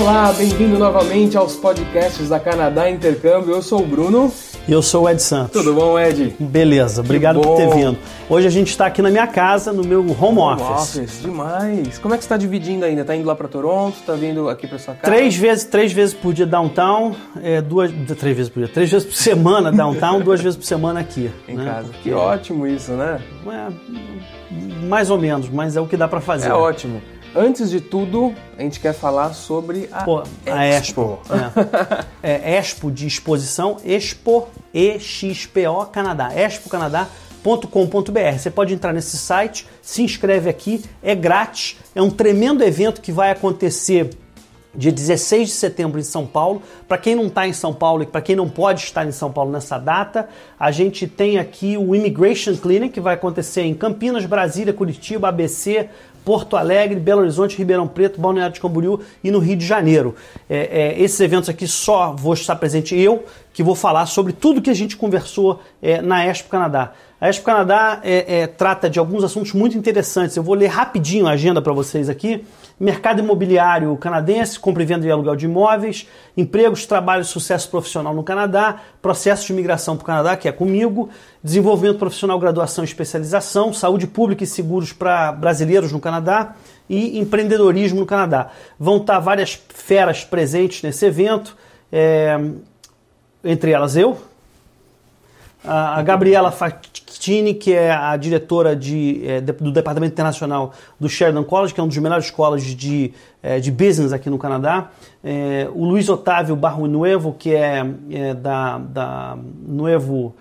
Olá, bem-vindo novamente aos podcasts da Canadá Intercâmbio. Eu sou o Bruno. E eu sou o Ed Santos. Tudo bom, Ed? Beleza, obrigado por ter vindo. Hoje a gente está aqui na minha casa, no meu home, home office. office. Demais. Como é que você está dividindo ainda? Está indo lá para Toronto? Está vindo aqui para sua casa? Três vezes, três vezes por dia downtown, é, duas, três vezes por dia, três vezes por semana downtown, duas vezes por semana aqui. Em né? casa. Que ótimo isso, né? É, mais ou menos, mas é o que dá para fazer. É ótimo. Antes de tudo, a gente quer falar sobre a, Pô, a Expo. É. é. Expo de exposição, Expo, E-X-P-O, Canadá. expocanadá.com.br. Você pode entrar nesse site, se inscreve aqui, é grátis, é um tremendo evento que vai acontecer dia 16 de setembro em São Paulo. Para quem não está em São Paulo e para quem não pode estar em São Paulo nessa data, a gente tem aqui o Immigration Clinic, que vai acontecer em Campinas, Brasília, Curitiba, ABC, Porto Alegre, Belo Horizonte, Ribeirão Preto, Balneário de Camboriú e no Rio de Janeiro. É, é, esses eventos aqui só vou estar presente eu, que vou falar sobre tudo que a gente conversou é, na Expo Canadá. A Expo Canadá é, é, trata de alguns assuntos muito interessantes. Eu vou ler rapidinho a agenda para vocês aqui mercado imobiliário canadense, compra e venda e aluguel de imóveis, empregos, trabalho e sucesso profissional no Canadá, processo de migração para o Canadá, que é comigo, desenvolvimento profissional, graduação e especialização, saúde pública e seguros para brasileiros no Canadá e empreendedorismo no Canadá. Vão estar várias feras presentes nesse evento, é, entre elas eu, a Gabriela Factini, que é a diretora de, é, do Departamento Internacional do Sheridan College, que é um dos melhores colleges de, é, de business aqui no Canadá. É, o Luiz Otávio Barro Nuevo, que é, da, da Nuevo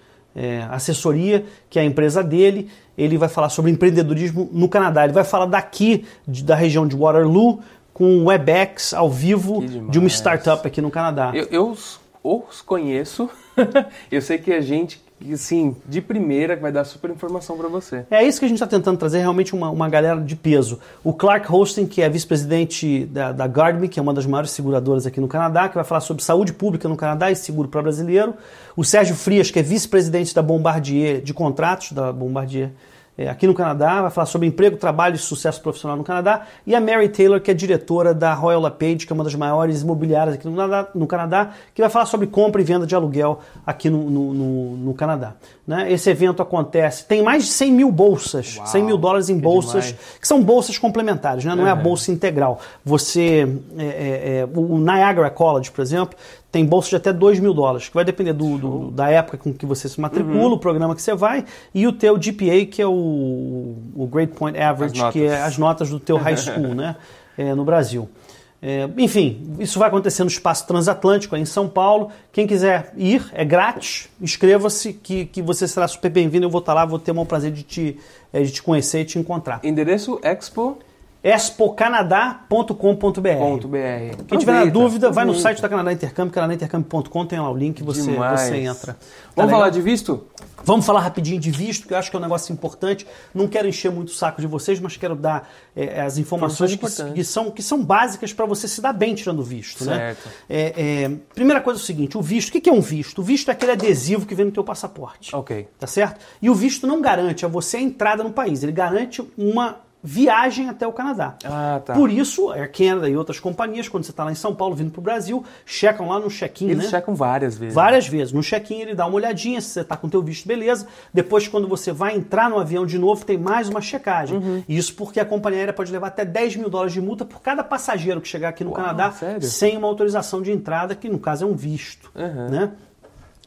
Assessoria, que é a empresa dele. Ele vai falar sobre empreendedorismo no Canadá. Ele vai falar daqui, de, da região de Waterloo, com um WebEx ao vivo de uma startup aqui no Canadá. Eu, eu os conheço. eu sei que a gente e sim, de primeira, vai dar super informação para você. É isso que a gente está tentando trazer, realmente uma, uma galera de peso. O Clark Hosting, que é vice-presidente da, da Guardme, que é uma das maiores seguradoras aqui no Canadá, que vai falar sobre saúde pública no Canadá e seguro para brasileiro. O Sérgio Frias, que é vice-presidente da Bombardier, de contratos da Bombardier é, aqui no Canadá, vai falar sobre emprego, trabalho e sucesso profissional no Canadá, e a Mary Taylor, que é diretora da Royal LePage, que é uma das maiores imobiliárias aqui no Canadá, no Canadá que vai falar sobre compra e venda de aluguel aqui no, no, no, no Canadá. Né? Esse evento acontece, tem mais de 100 mil bolsas, Uau, 100 mil dólares em que bolsas, demais. que são bolsas complementares, né? não uhum. é a bolsa integral. Você, é, é, é, o Niagara College, por exemplo, tem bolsa de até 2 mil dólares, que vai depender do, do, da época com que você se matricula, uhum. o programa que você vai, e o teu GPA, que é o, o Grade Point Average, que é as notas do teu high school, né, é, no Brasil. É, enfim, isso vai acontecer no Espaço Transatlântico, em São Paulo. Quem quiser ir, é grátis, inscreva-se, que, que você será super bem-vindo. Eu vou estar lá, vou ter o maior prazer de te, é, de te conhecer e te encontrar. Endereço Expo expocanadá.com.br. Quem tiver na dúvida, vai no site da Canadá Intercâmbio, canadaintercâmbio.com, tem lá o link, você, você entra. Tá Vamos legal? falar de visto? Vamos falar rapidinho de visto, que eu acho que é um negócio importante. Não quero encher muito o saco de vocês, mas quero dar é, as informações que, que, são, que são básicas para você se dar bem tirando visto. Né? Certo. Né? É, é, primeira coisa é o seguinte, o visto, o que é um visto? O visto é aquele adesivo que vem no teu passaporte. Ok. Tá certo? E o visto não garante a você a entrada no país, ele garante uma viagem até o Canadá. Ah, tá. Por isso, Air Canada e outras companhias, quando você está lá em São Paulo vindo para o Brasil, checam lá no check-in. Eles né? checam várias vezes. Várias vezes. No check-in ele dá uma olhadinha se você está com o teu visto, beleza. Depois, quando você vai entrar no avião de novo, tem mais uma checagem. Uhum. Isso porque a companhia aérea pode levar até 10 mil dólares de multa por cada passageiro que chegar aqui no Uau, Canadá sério? sem uma autorização de entrada, que no caso é um visto. Uhum. Né?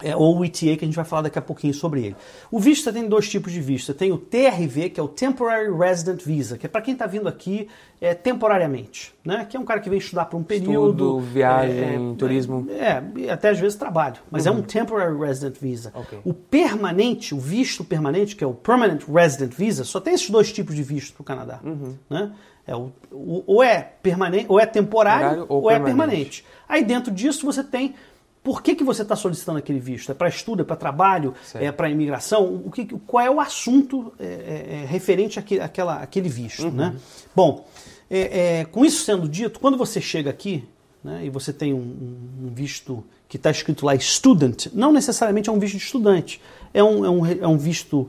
É, ou o ETA, que a gente vai falar daqui a pouquinho sobre ele. O visto tem dois tipos de visto. Tem o TRV, que é o Temporary Resident Visa, que é para quem está vindo aqui é, temporariamente, né? que é um cara que vem estudar por um período. Estudo, viagem, é, turismo. É, é, até às vezes trabalho, mas uhum. é um Temporary Resident Visa. Okay. O permanente, o visto permanente, que é o Permanent Resident Visa, só tem esses dois tipos de visto para o Canadá. Uhum. Né? É o, o, ou é permanente, ou é temporário, ou, ou é permanente. Aí dentro disso você tem por que, que você está solicitando aquele visto? É para estudo, é para trabalho, certo. é para imigração? O que, qual é o assunto é, é, é referente àquele, àquela, àquele visto? Uhum. Né? Bom, é, é, com isso sendo dito, quando você chega aqui né, e você tem um, um visto que está escrito lá student, não necessariamente é um visto de estudante, é um, é um, é um visto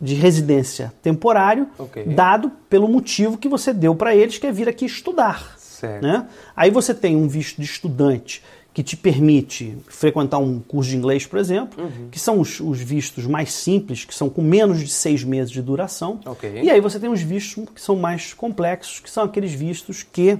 de residência temporário, okay. dado pelo motivo que você deu para eles, que é vir aqui estudar. Certo. Né? Aí você tem um visto de estudante que te permite frequentar um curso de inglês, por exemplo, Uhum. que são os, os vistos mais simples, que são com menos de seis meses de duração. Ok. E aí você tem os vistos que são mais complexos, que são aqueles vistos que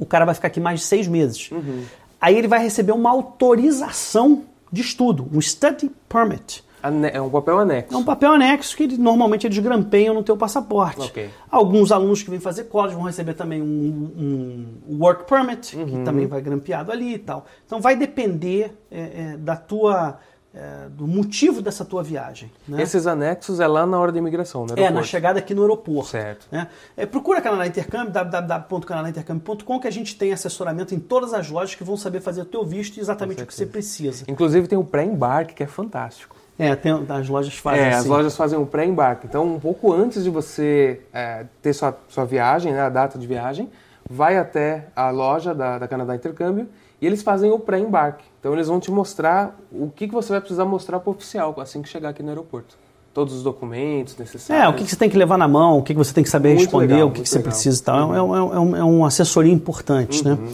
o cara vai ficar aqui mais de seis meses. Uhum. Aí ele vai receber uma autorização de estudo, um study permit. É um papel anexo. É um papel anexo que normalmente eles grampeiam no teu passaporte. Ok. Alguns alunos que vêm fazer college vão receber também um, um work permit, que também vai grampeado ali e tal. Então vai depender é, é, da tua, é, do motivo dessa tua viagem. Né? Esses anexos é lá na hora da imigração, né? É, na chegada aqui no aeroporto. Certo. né? É, procura Canadá Intercâmbio, www.canadaintercâmbio.com, que a gente tem assessoramento em todas as lojas que vão saber fazer o teu visto e exatamente o que você precisa. Inclusive tem o pré-embarque, que é fantástico. É, tem, as lojas fazem É, as assim. lojas fazem um pré-embarque. Então, um pouco antes de você é, ter sua, sua viagem, né, a data de viagem, vai até a loja da, da Canadá Intercâmbio e eles fazem o pré-embarque. Então, eles vão te mostrar o que, que você vai precisar mostrar para o oficial assim que chegar aqui no aeroporto. Todos os documentos necessários. É, o que, que você tem que levar na mão, o que, que você tem que saber Muito responder, legal, o que, que você legal. precisa e tal. É, um- é, um- é, um- é uma assessoria importante, Uhum. né?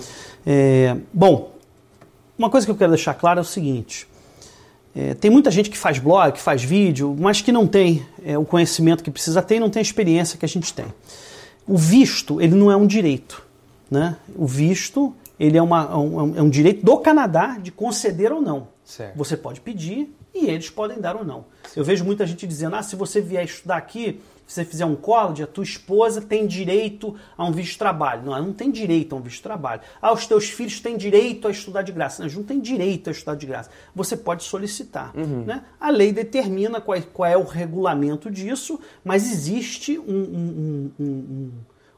É, bom, uma coisa que eu quero deixar claro é o seguinte. É, tem muita gente que faz blog, que faz vídeo, mas que não tem é, o conhecimento que precisa ter e não tem a experiência que a gente tem. O visto, ele não é um direito. Né? O visto, ele é, uma, um, é um direito do Canadá de conceder ou não. Certo. Você pode pedir e eles podem dar ou não. Eu vejo muita gente dizendo: ah, se você vier estudar aqui, você fizer um college, a tua esposa tem direito a um visto de trabalho. Não, ela não tem direito a um visto de trabalho. Ah, os teus filhos têm direito a estudar de graça. Não, eles não têm direito a estudar de graça. Você pode solicitar. Né? A lei determina qual, qual é o regulamento disso, mas existe um- um- um-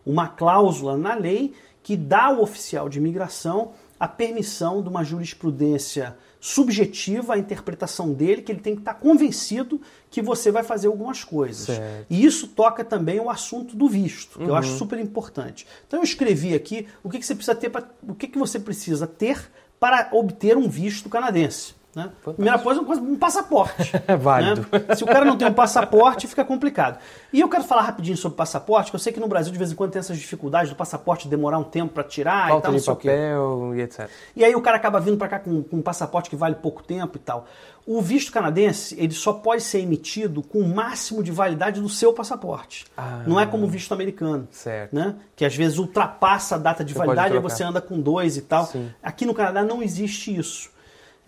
uma cláusula na lei que dá ao oficial de imigração a permissão de uma jurisprudência subjetiva, a interpretação dele, que ele tem que estar convencido que você vai fazer algumas coisas. Certo. E isso toca também o assunto do visto, que eu acho super importante. Então eu escrevi aqui o que, que você precisa ter, pra, o que, que você precisa ter para obter um visto canadense. Né? Primeira coisa, um passaporte. É válido. né? Se o cara não tem um passaporte, fica complicado. E eu quero falar rapidinho sobre passaporte, que eu sei que no Brasil de vez em quando tem essas dificuldades do passaporte demorar um tempo para tirar e Falta tal, não de papel e etc. E aí o cara acaba vindo para cá com, com um passaporte que vale pouco tempo e tal. O visto canadense, ele só pode ser emitido com o máximo de validade do seu passaporte. Ah. Não é como o visto americano. Certo. Né? Que às vezes ultrapassa a data de Você validade e você anda com dois e tal. Sim. Aqui no Canadá não existe isso.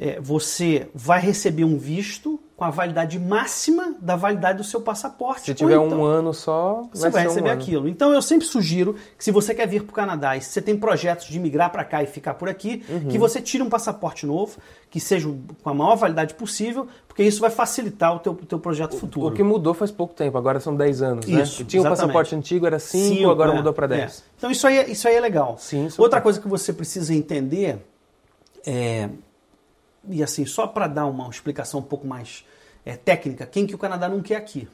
É, você vai receber um visto com a validade máxima da validade do seu passaporte. Se tiver então- um ano só, você vai um receber ano. aquilo. Então eu sempre sugiro que se você quer vir para o Canadá e se você tem projetos de migrar para cá e ficar por aqui, Uhum. que você tire um passaporte novo, que seja com a maior validade possível, porque isso vai facilitar o teu, o teu projeto futuro. O que mudou faz pouco tempo, agora são 10 anos, né? Isso, E tinha um exatamente. passaporte antigo, era 5, Cinco, agora é, mudou para é. 10. Então isso aí, é- isso aí é legal. Sim, super. Outra coisa que você precisa entender é e assim só para dar uma explicação um pouco mais é, técnica, quem que o Canadá não quer aqui?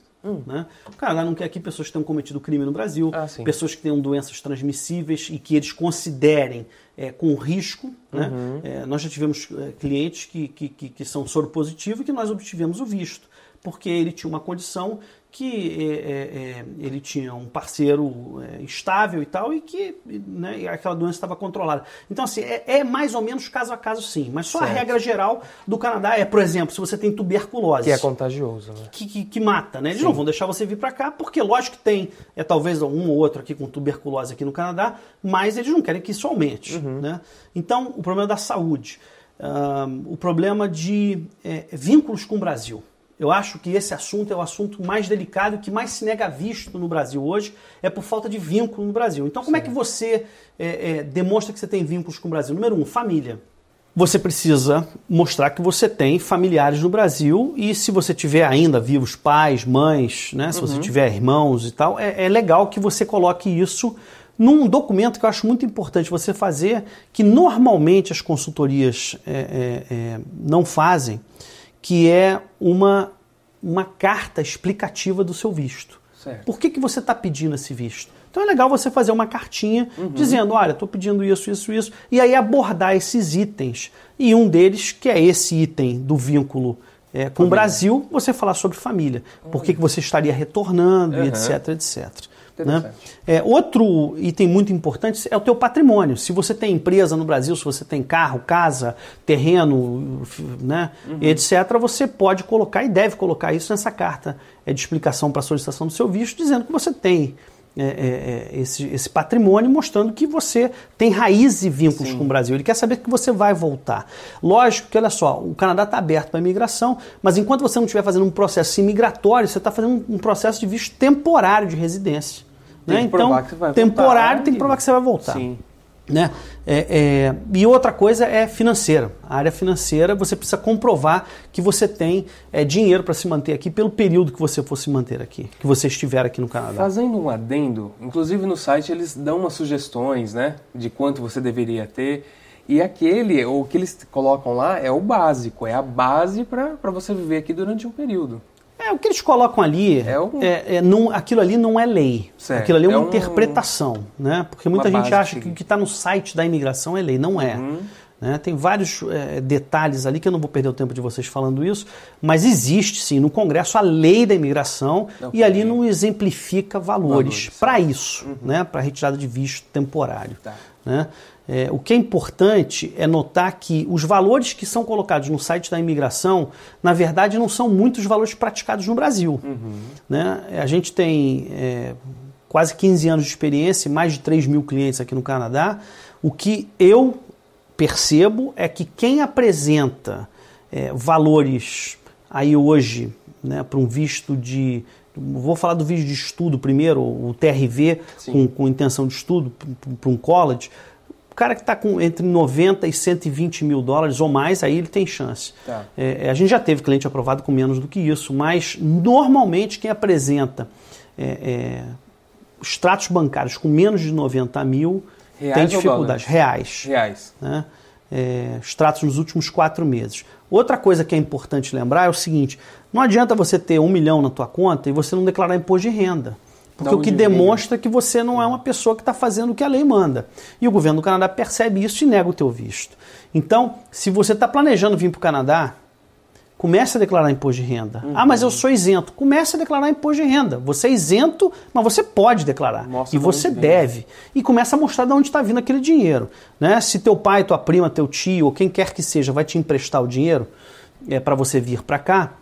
Né? O Canadá não quer aqui pessoas que tenham cometido crime no Brasil, Hum. Ah, pessoas que tenham doenças transmissíveis e que eles considerem é, com risco. Né? Uhum. É, nós já tivemos é, clientes que, que, que, que são soro positivo e que nós obtivemos o visto, porque ele tinha uma condição que é, é, é, ele tinha um parceiro é, estável e tal, e que né, aquela doença estava controlada. Então, assim, é, é mais ou menos caso a caso, sim. Mas só a Certo. regra geral do Canadá é, por exemplo, se você tem tuberculose Que é contagioso, né? que, que- que mata, né? Eles não vão deixar você vir para cá, porque lógico que tem, é talvez um ou outro aqui com tuberculose aqui no Canadá, mas eles não querem que isso aumente, né? Então, o problema da saúde, Ahn, o problema de é, vínculos com o Brasil. Eu acho que esse assunto é o assunto mais delicado, que mais se nega visto no Brasil hoje, é por falta de vínculo no Brasil. Então, como é que você é, é, demonstra que você tem vínculos com o Brasil? Número um, família você precisa mostrar que você tem familiares no Brasil e se você tiver ainda vivos pais, mães, né, se você tiver irmãos e tal, é, é legal que você coloque isso num documento que eu acho muito importante você fazer, que normalmente as consultorias é, é, é, não fazem, que é uma, uma carta explicativa do seu visto. Certo. Por que, que você está pedindo esse visto? Então é legal você fazer uma cartinha dizendo, olha, estou pedindo isso, isso, isso, e aí abordar esses itens. E um deles, que é esse item do vínculo é, com o Brasil, você falar sobre família. Por que, que você estaria retornando, e Uhum. etc, etc. Né? É, outro item muito importante é o teu patrimônio. Se você tem empresa no Brasil, se você tem carro, casa, terreno, né, uhum. etc., você pode colocar e deve colocar isso nessa carta é de explicação para a solicitação do seu visto, dizendo que você tem é, é, é, esse, esse, patrimônio, mostrando que você tem raízes e vínculos Sim. com o Brasil. Ele quer saber que você vai voltar. Lógico que, olha só, o Canadá está aberto para a imigração, mas enquanto você não estiver fazendo um processo imigratório, você está fazendo um processo de visto temporário de residência. Né? Então, temporário tem que provar que você vai voltar. Sim. Né? É, é, e outra coisa é financeira. A área financeira, você precisa comprovar que você tem é, dinheiro para se manter aqui pelo período que você for se manter aqui, que você estiver aqui no Canadá. Fazendo um adendo, inclusive no site eles dão umas sugestões né, de quanto você deveria ter. E aquele, o que eles colocam lá é o básico, é a base para você viver aqui durante um período. É, o que eles colocam ali, é, um... é, é não, aquilo ali não é lei. Certo. Aquilo ali é uma é um... interpretação, né? Porque muita uma gente acha que o que está no site da imigração é lei. Não é. Uhum. Né? Tem vários é, detalhes ali que eu não vou perder o tempo de vocês falando isso, mas existe sim no Congresso a lei da imigração okay. e ali não exemplifica valores, valores para isso, uhum. né? para retirada de visto temporário. Tá. Né? É, o que é importante é notar que os valores que são colocados no site da imigração, na verdade, não são muitos valores praticados no Brasil. Uhum. Né? A gente tem é, quase 15 anos de experiência, mais de 3 mil clientes aqui no Canadá. O que eu percebo é que quem apresenta é, valores aí hoje né, para um visto de. Vou falar do visto de estudo primeiro, o TRV, com, com intenção de estudo para um college o cara que está com entre 90 e 120 mil dólares ou mais, aí ele tem chance. Tá. É, a gente já teve cliente aprovado com menos do que isso, mas normalmente quem apresenta é, é, extratos bancários com menos de 90 mil reais tem dificuldades. Reais. Reais. Né? É, extratos nos últimos quatro meses. Outra coisa que é importante lembrar é o seguinte: não adianta você ter um milhão na tua conta e você não declarar imposto de renda. Porque o que demonstra que você não é uma pessoa que está fazendo o que a lei manda. E o governo do Canadá percebe isso e nega o teu visto. Então, se você está planejando vir para o Canadá, comece a declarar imposto de renda. Uhum. Ah, mas eu sou isento. Comece a declarar imposto de renda. Você é isento, mas você pode declarar. Mostra e você deve. E começa a mostrar de onde está vindo aquele dinheiro. Né? Se teu pai, tua prima, teu tio, ou quem quer que seja, vai te emprestar o dinheiro é, para você vir para cá,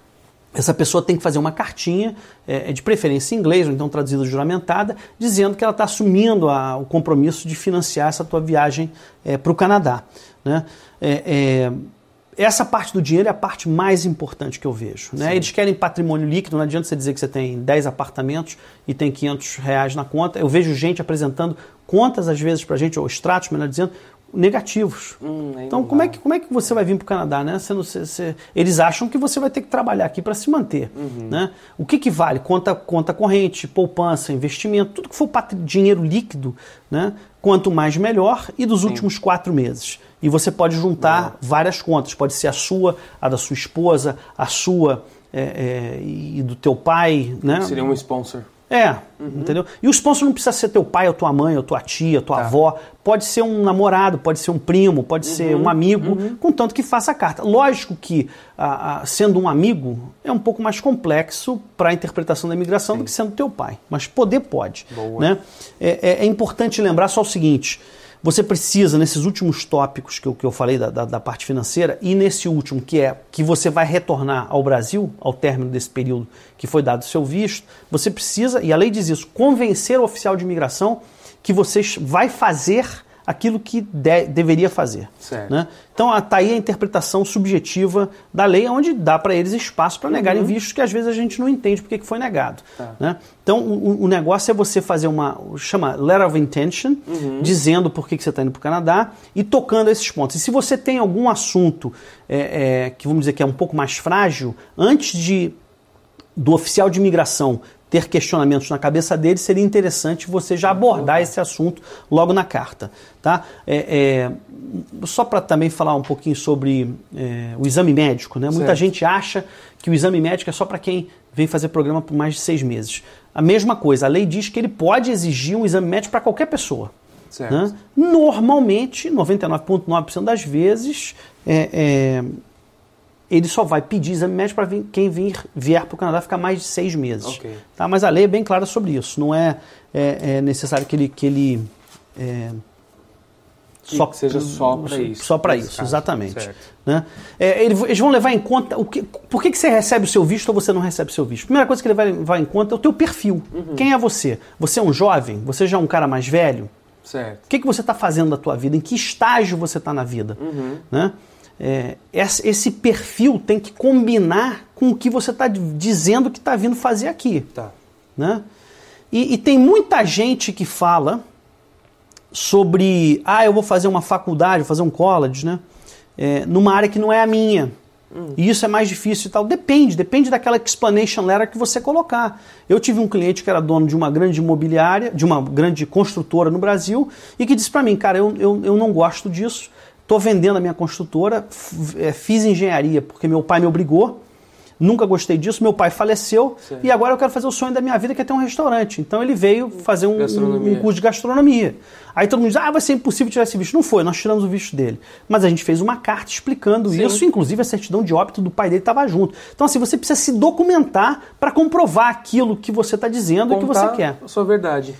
essa pessoa tem que fazer uma cartinha, é, é, de preferência em inglês, ou então traduzida juramentada, dizendo que ela está assumindo a, o compromisso de financiar essa tua viagem é, para o Canadá. Né? É, é, essa parte do dinheiro é a parte mais importante que eu vejo. Né? Eles querem patrimônio líquido, não adianta você dizer que você tem 10 apartamentos e tem 500 reais na conta. Eu vejo gente apresentando contas, às vezes, para a gente, ou extratos, melhor dizendo, negativos. Hum, então, como é, que, como é que você vai vir para o Canadá? Né? Você não, você, você, eles acham que você vai ter que trabalhar aqui para se manter. Uhum. Né? O que, que vale? Conta, conta corrente, poupança, investimento, tudo que for dinheiro líquido, né? quanto mais melhor, e dos Sim. últimos quatro meses. E você pode juntar várias contas, pode ser a sua, a da sua esposa, a sua é, é, e do teu pai. Né? Seria um sponsor. É, uhum. entendeu? E o sponsor não precisa ser teu pai, ou tua mãe, ou tua tia, tua tá. avó. Pode ser um namorado, pode ser um primo, pode uhum. ser um amigo, uhum. contanto que faça a carta. Lógico que, a, a, sendo um amigo, é um pouco mais complexo para a interpretação da imigração Sim. do que sendo teu pai. Mas poder pode. Né? É, é, é importante lembrar só o seguinte você precisa, nesses últimos tópicos que eu, que eu falei da, da, da, parte financeira, e nesse último, que é que você vai retornar ao Brasil, ao término desse período que foi dado o seu visto, você precisa, e a lei diz isso, convencer o oficial de imigração que você vai fazer aquilo que de, deveria fazer. Né? Então está aí a interpretação subjetiva da lei, onde dá para eles espaço para negarem uhum. vistos que às vezes a gente não entende porque que foi negado. Tá. Né? Então o, o, negócio é você fazer uma, chama letter of intention, uhum. dizendo por que, que você está indo para o Canadá e tocando esses pontos. E se você tem algum assunto é, é, que vamos dizer que é um pouco mais frágil, antes de do oficial de imigração ter questionamentos na cabeça dele, seria interessante você já abordar esse assunto logo na carta. Tá? É, é, só para também falar um pouquinho sobre é, o exame médico. Né? Muita gente acha que o exame médico é só para quem vem fazer programa por mais de seis meses. A mesma coisa, a lei diz que ele pode exigir um exame médico para qualquer pessoa. Né? Normalmente, 99,9% das vezes, é, é ele só vai pedir exame médico para quem vir, vier para o Canadá ficar mais de seis meses. Ok. Tá? Mas a lei é bem clara sobre isso. Não é, é, é necessário que ele, que ele é, só que seja só para isso. Só para isso, caso. exatamente. Certo. Né? É, ele- eles vão levar em conta o que, por que, que você recebe o seu visto ou você não recebe o seu visto. Primeira coisa que ele vai levar em conta é o teu perfil. Uhum. Quem é você? Você é um jovem? Você já é um cara mais velho? Certo. O que, que você está fazendo da tua vida? Em que estágio você está na vida? Né? É, esse, perfil tem que combinar com o que você está dizendo que está vindo fazer aqui. Tá. Né? E, e tem muita gente que fala sobre, ah, eu vou fazer uma faculdade, vou fazer um college, né? É, numa área que não é a minha. E isso é mais difícil e tal. Depende, depende daquela explanation letter que você colocar. Eu tive um cliente que era dono de uma grande imobiliária, de uma grande construtora no Brasil, e que disse para mim, cara, eu, eu, eu não gosto disso, estou vendendo a minha construtora, é, fiz engenharia porque meu pai me obrigou, Nunca gostei disso, meu pai faleceu Certo. e agora eu quero fazer o sonho da minha vida, que é ter um restaurante. Então ele veio fazer um, um, curso de gastronomia. Aí todo mundo diz, ah, vai ser impossível tirar esse visto. Não foi, nós tiramos o visto dele. Mas a gente fez uma carta explicando Sim. isso, inclusive a certidão de óbito do pai dele estava junto. Então assim, você precisa se documentar para comprovar aquilo que você está dizendo e que você Contar quer. a sua verdade.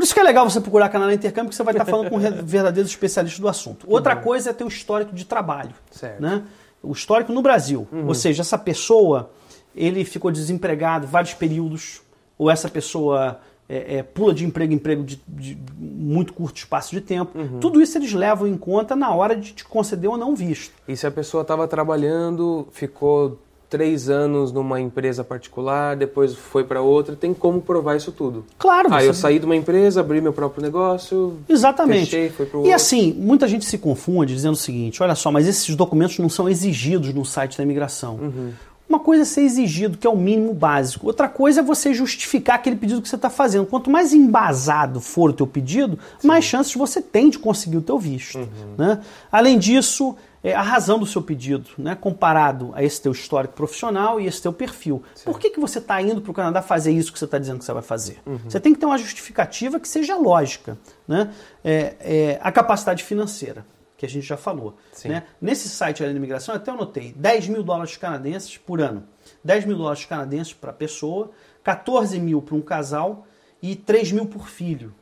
Por isso que é legal você procurar canal Intercâmbio, que você vai estar falando com verdadeiros especialistas do assunto. Outra coisa é ter o histórico de trabalho. Certo. Né? O histórico no Brasil. Ou seja, essa pessoa, ele ficou desempregado vários períodos, ou essa pessoa é, é, pula de emprego em emprego de, de muito curto espaço de tempo. Tudo isso eles levam em conta na hora de te conceder ou não visto. E se a pessoa estava trabalhando, ficou três anos numa empresa particular, depois foi para outra, tem como provar isso tudo. Claro, Ah, você- eu saí de uma empresa, abri meu próprio negócio. Exatamente. Fechei, foi pro e outro. assim, muita gente se confunde dizendo o seguinte: olha só, mas esses documentos não são exigidos no site da imigração. Uhum. Uma coisa é ser exigido, que é o mínimo básico. Outra coisa é você justificar aquele pedido que você está fazendo. Quanto mais embasado for o teu pedido, mais chances você tem de conseguir o teu visto. Uhum. né? Além disso, é, a razão do seu pedido, né, comparado a esse teu histórico profissional e esse teu perfil. Por que, que você está indo para o Canadá fazer isso que você está dizendo que você vai fazer? Você tem que ter uma justificativa que seja lógica. Né? É, é, a capacidade financeira, que a gente já falou. Sim. Né? Nesse site da imigração, eu até anotei 10 mil dólares canadenses por ano. 10 mil dólares canadenses para pessoa, 14 mil para um casal e 3 mil por filho.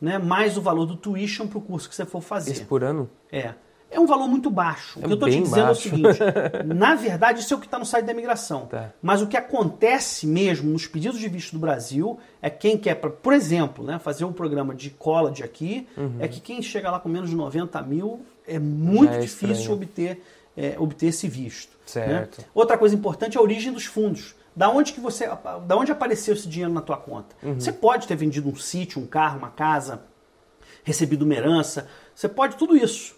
Né? Mais o valor do tuition para o curso que você for fazer. Esse por ano? É. É um valor muito baixo. O É que eu estou te dizendo baixo. é o seguinte: na verdade, isso é o que está no site da imigração. Tá. Mas o que acontece mesmo nos pedidos de visto do Brasil é quem quer, pra, por exemplo, né, fazer um programa de college aqui, é que quem chega lá com menos de 90 mil é muito Uhum. É difícil estranho. obter, é, obter esse visto. Certo. né? Outra coisa importante é a origem dos fundos. Da onde que você, da onde apareceu esse dinheiro na tua conta? Uhum. Você pode ter vendido um sítio, um carro, uma casa, recebido uma herança. Você pode tudo isso,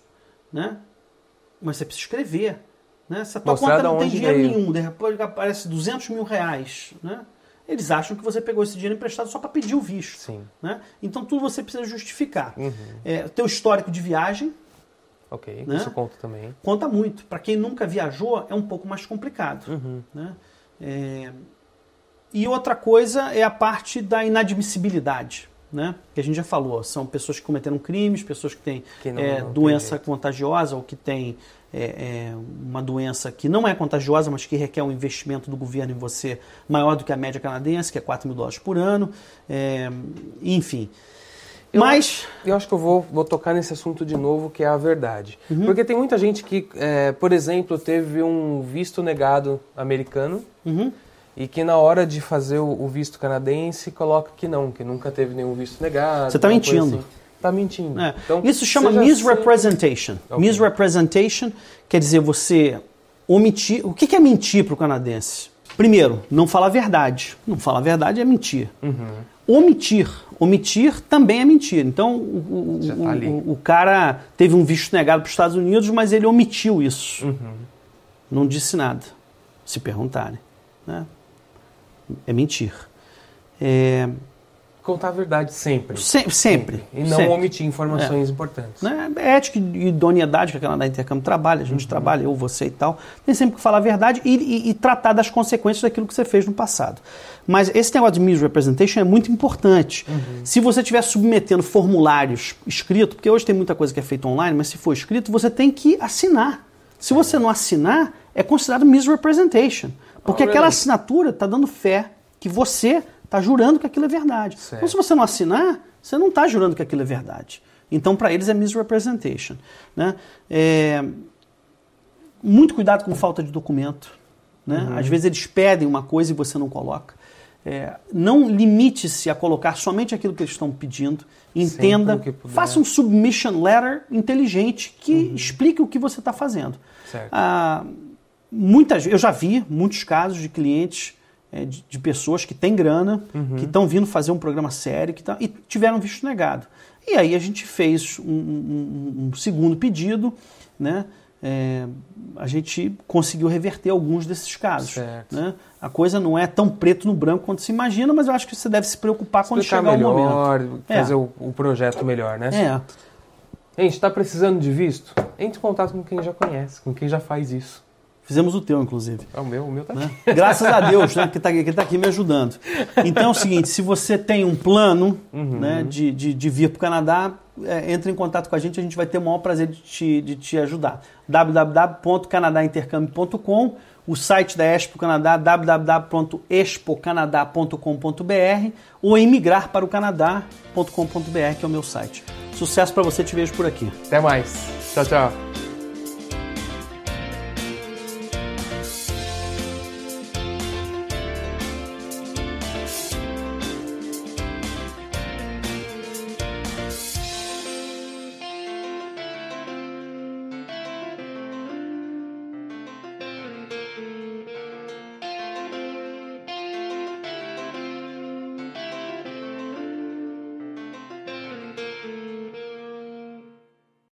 né? Mas você precisa escrever, né? Se a tua Mostrar conta não tem dinheiro veio. nenhum, de repente aparece 200 mil reais, né? Eles acham que você pegou esse dinheiro emprestado só para pedir o visto. Sim. Né? Então tudo você precisa justificar. Uhum. É, teu histórico de viagem Ok, Né? isso conta também. conta muito. Para quem nunca viajou, é um pouco mais complicado. Uhum. Né? É, E outra coisa é a parte da inadmissibilidade. Né? Que a gente já falou, são pessoas que cometeram crimes, pessoas que têm Que não- é, não doença contagiosa ou que têm é, é, uma doença que não é contagiosa, mas que requer um investimento do governo em você maior do que a média canadense, que é 4 mil dólares por ano. É, enfim. Eu- mas. Eu acho que eu vou, vou tocar nesse assunto de novo, que é a verdade. Uhum. Porque tem muita gente que, é, por exemplo, teve um visto negado americano Uhum. E que na hora de fazer o, visto canadense coloca que não, que nunca teve nenhum visto negado. Você tá coisa mentindo. assim. Tá mentindo. É. Então, Isso chama seja misrepresentation. Ok. Misrepresentation quer dizer você omitir. O que é mentir para o canadense? Primeiro, não falar a verdade. Não falar a verdade é mentir. Omitir. Omitir também é mentir. Então, o, o- tá o- o cara teve um visto negado para os Estados Unidos, mas ele omitiu isso. Uhum. Não disse nada, se perguntarem. né? É mentir. É, Contar a verdade sempre. se- sempre. E não sempre. omitir informações importantes. né? Ética e idoneidade que a Canadá Intercâmbio trabalha, a gente trabalha, eu, você e tal. Tem sempre que falar a verdade e, e- e tratar das consequências daquilo que você fez no passado. Mas esse negócio de misrepresentation é muito importante. Se você estiver submetendo formulários escritos, porque hoje tem muita coisa que é feita online, mas se for escrito, você tem que assinar. Se você não assinar, é considerado misrepresentation. Porque aquela assinatura está dando fé que você está jurando que aquilo é verdade. Certo. Então, se você não assinar, você não está jurando que aquilo é verdade. Então, para eles é misrepresentation. Né? É, muito cuidado com falta de documento. Né? Uhum. Às vezes eles pedem uma coisa e você não coloca. É, não limite-se a colocar somente aquilo que eles estão pedindo. Entenda, faça um submission letter inteligente que explique o que você está fazendo. Certo. Ah, muitas, eu já vi muitos casos de clientes, é, de, de pessoas que têm grana, que estão vindo fazer um programa sério que tá- e tiveram visto negado. E aí a gente fez um, um- um segundo pedido, né? É, a gente conseguiu reverter alguns desses casos. Né? A coisa não é tão preto no branco quanto se imagina, mas eu acho que você deve se preocupar quando Explicar chegar o momento. melhor, É. fazer o, o projeto melhor, né? É, Gente, está precisando de visto? Entre em contato com quem já conhece, com quem já faz isso. Fizemos o teu, inclusive. É o meu, o meu tá né? aqui. Graças a Deus, né? Que está que tá aqui me ajudando. Então é o seguinte: se você tem um plano Uhum. né, de, de, de vir para o Canadá, é, entre em contato com a gente, a gente vai ter o maior prazer de te, de te ajudar. www.canadaintercâmbio.com, o site da Expo Canadá, www.expocanadá.com.br ou emigrar para o Canadá.com.br, que é o meu site. Sucesso para você, te vejo por aqui. Até mais. Tchau, tchau.